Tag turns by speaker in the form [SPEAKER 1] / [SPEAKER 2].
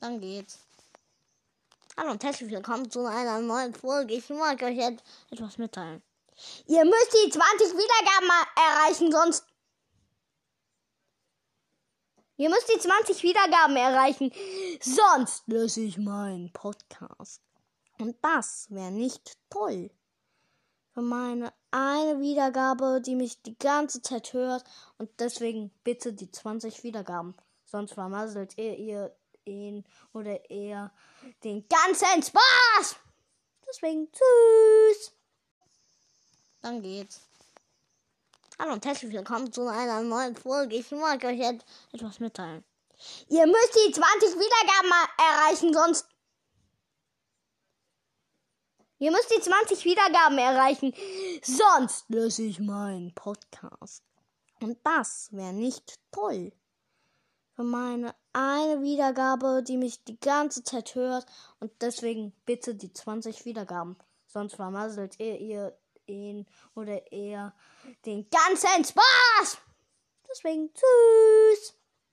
[SPEAKER 1] Dann geht's. Hallo und herzlich willkommen zu einer neuen Folge. Ich mag euch jetzt etwas mitteilen. Ihr müsst die 20 Wiedergaben erreichen, sonst. Ihr müsst die 20 Wiedergaben erreichen, sonst löse ich meinen Podcast. Und das wäre nicht toll. Für meine eine Wiedergabe, die mich die ganze Zeit hört. Und deswegen bitte die 20 Wiedergaben. Sonst vermasselt ihr, ihr ihn oder eher den ganzen Spaß. Deswegen tschüss. Dann geht's. Hallo und herzlich willkommen zu einer neuen Folge. Ich mag euch jetzt etwas mitteilen. Ihr müsst die 20 Wiedergaben erreichen, sonst. Ihr müsst die 20 Wiedergaben erreichen, sonst löse ich meinen Podcast. Und das wäre nicht toll. Für meine eine Wiedergabe, die mich die ganze Zeit hört. Und deswegen bitte die 20 Wiedergaben. Sonst vermasselt ihr, ihr ihn oder eher den ganzen Spaß. Deswegen tschüss.